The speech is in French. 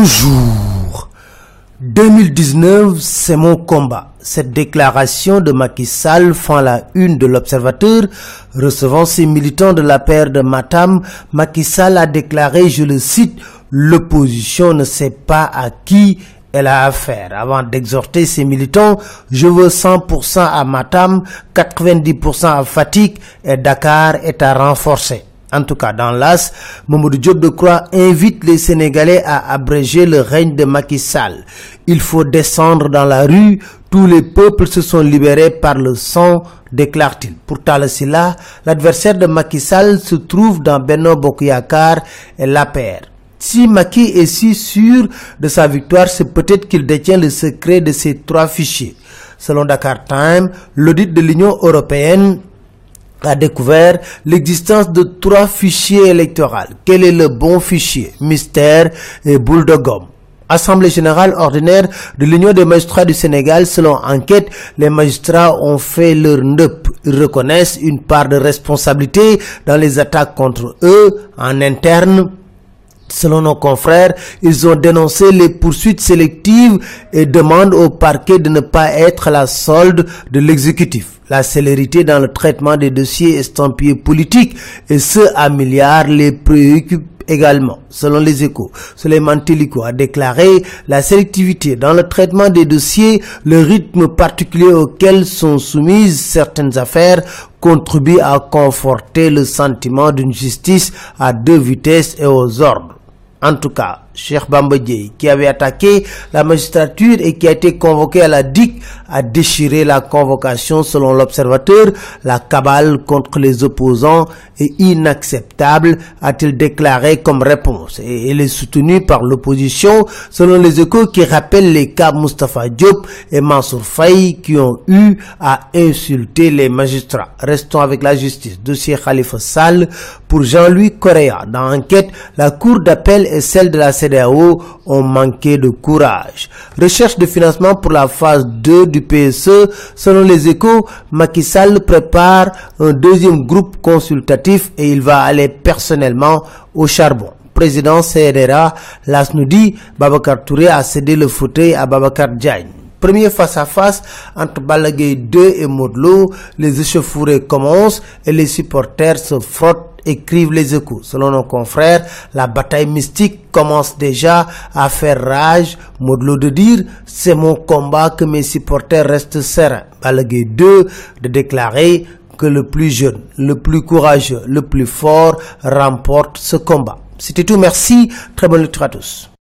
Bonjour. 2019, c'est mon combat. Cette déclaration de Macky Sall fend la une de l'Observateur. Recevant ses militants de la paire de Matam, Macky Sall a déclaré, je le cite, l'opposition ne sait pas à qui elle a affaire. Avant d'exhorter ses militants, je veux 100% à Matam, 90% à Fatigue et Dakar est à renforcer. En tout cas, dans l'AS, Mamoudou Diop de Croix invite les Sénégalais à abréger le règne de Macky Sall. Il faut descendre dans la rue, tous les peuples se sont libérés par le sang, déclare-t-il. Pour Talasila, l'adversaire de Macky Sall se trouve dans Beno Bokuyakar et l'APR. Si Macky est si sûr de sa victoire, c'est peut-être qu'il détient le secret de ces trois fichiers. Selon Dakar Time, l'audit de l'Union européenne a découvert l'existence de trois fichiers électoraux. Quel est le bon fichier? Mystère et boule de gomme. Assemblée générale ordinaire de l'Union des magistrats du Sénégal, selon enquête, les magistrats ont fait leur NEP. Ils reconnaissent une part de responsabilité dans les attaques contre eux en interne Selon nos confrères, ils ont dénoncé les poursuites sélectives et demandent au parquet de ne pas être la solde de l'exécutif. La célérité dans le traitement des dossiers estampillés politiques et ce à milliards les préoccupe également. Selon les échos, Suleiman Teliko a déclaré la sélectivité dans le traitement des dossiers, le rythme particulier auquel sont soumises certaines affaires contribue à conforter le sentiment d'une justice à deux vitesses et aux ordres. En tout cas, Cheikh Bamba qui avait attaqué la magistrature et qui a été convoqué à la DIC, a déchiré la convocation selon l'observateur. La cabale contre les opposants est inacceptable, a-t-il déclaré comme réponse. Et elle est soutenue par l'opposition, selon les échos qui rappellent les cas Mustafa Diop et Mansour Faye qui ont eu à insulter les magistrats. Restons avec la justice. Dossier Khalifa Sall pour Jean-Louis Correa. Dans l'enquête, la cour d'appel et celle de la CDAO ont manqué de courage. Recherche de financement pour la phase 2 du PSE. Selon les échos, Macky Sall prépare un deuxième groupe consultatif et il va aller personnellement au charbon. Président CDRA, l'AS nous Babacar Touré a cédé le fauteuil à Babacar Diagne. Premier face-à-face entre Balagay 2 et Modlo, les échauffourées commencent et les supporters se frottent écrivent les échos. Selon nos confrères, la bataille mystique commence déjà à faire rage. Modlo de dire, c'est mon combat que mes supporters restent sereins. Balagay 2 de déclarer que le plus jeune, le plus courageux, le plus fort remporte ce combat. C'était tout, merci, très bonne lecture à tous.